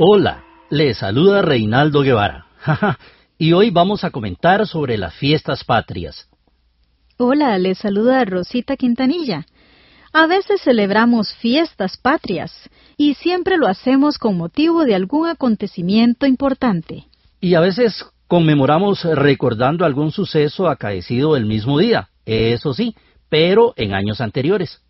Hola, le saluda Reinaldo Guevara. y hoy vamos a comentar sobre las fiestas patrias. Hola, le saluda Rosita Quintanilla. A veces celebramos fiestas patrias y siempre lo hacemos con motivo de algún acontecimiento importante. Y a veces conmemoramos recordando algún suceso acaecido el mismo día, eso sí, pero en años anteriores.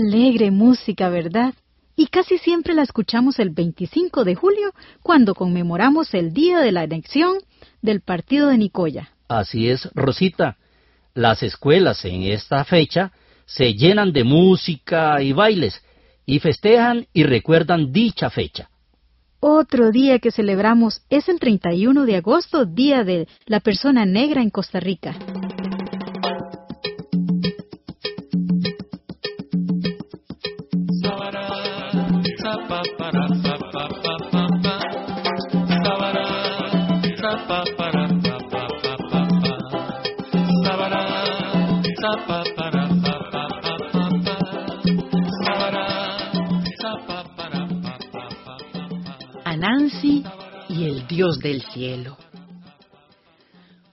Alegre música, ¿verdad? Y casi siempre la escuchamos el 25 de julio, cuando conmemoramos el día de la anexión del partido de Nicoya. Así es, Rosita. Las escuelas en esta fecha se llenan de música y bailes, y festejan y recuerdan dicha fecha. Otro día que celebramos es el 31 de agosto, Día de la Persona Negra en Costa Rica. Nancy y el Dios del cielo.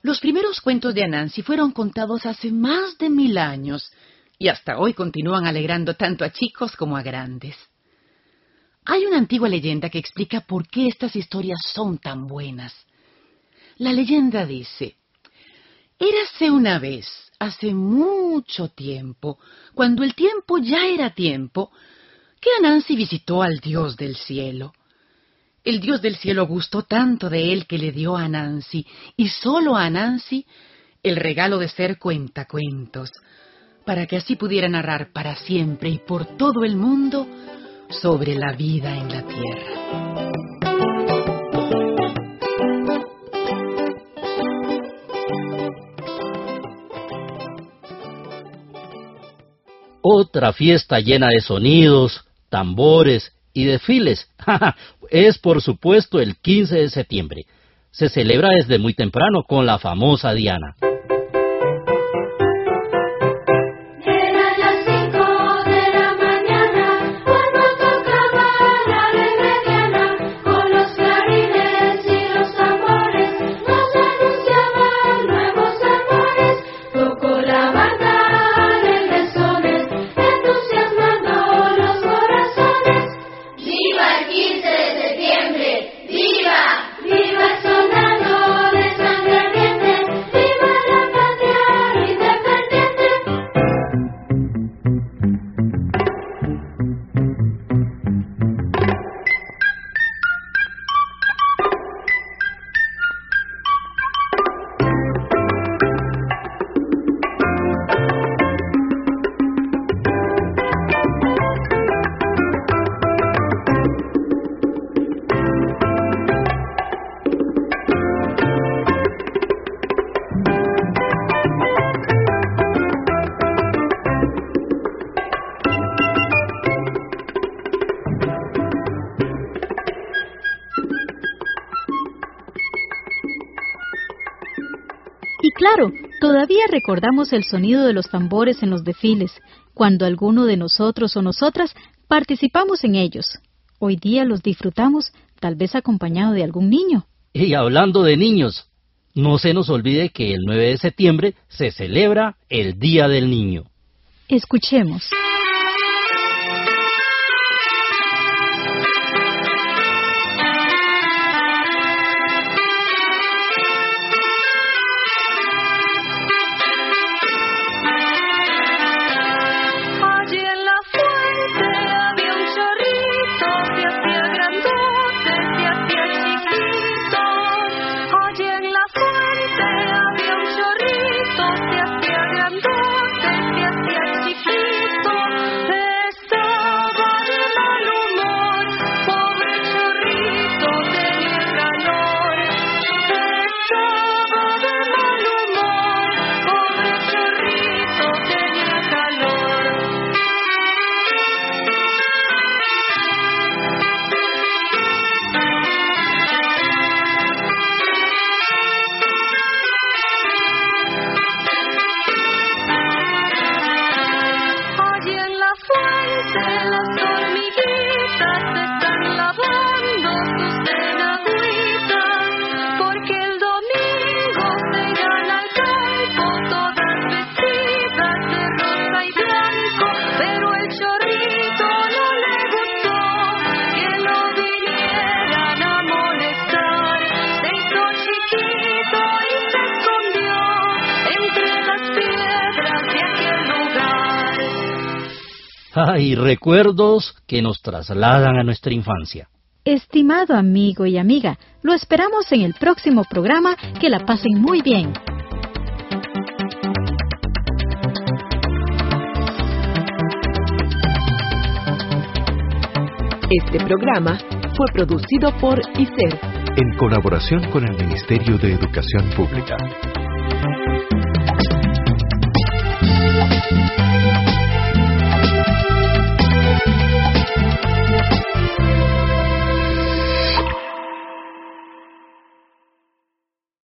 Los primeros cuentos de Anansi fueron contados hace más de mil años y hasta hoy continúan alegrando tanto a chicos como a grandes. Hay una antigua leyenda que explica por qué estas historias son tan buenas. La leyenda dice, Érase una vez, hace mucho tiempo, cuando el tiempo ya era tiempo, que Anansi visitó al Dios del cielo. El Dios del cielo gustó tanto de él que le dio a Nancy, y solo a Nancy, el regalo de ser cuentacuentos, para que así pudiera narrar para siempre y por todo el mundo sobre la vida en la tierra. Otra fiesta llena de sonidos, tambores y desfiles. es por supuesto el 15 de septiembre. Se celebra desde muy temprano con la famosa Diana. Claro, todavía recordamos el sonido de los tambores en los desfiles, cuando alguno de nosotros o nosotras participamos en ellos. Hoy día los disfrutamos, tal vez acompañado de algún niño. Y hablando de niños, no se nos olvide que el 9 de septiembre se celebra el Día del Niño. Escuchemos. ¡Ay, recuerdos que nos trasladan a nuestra infancia! Estimado amigo y amiga, lo esperamos en el próximo programa. Que la pasen muy bien. Este programa fue producido por ICER. En colaboración con el Ministerio de Educación Pública.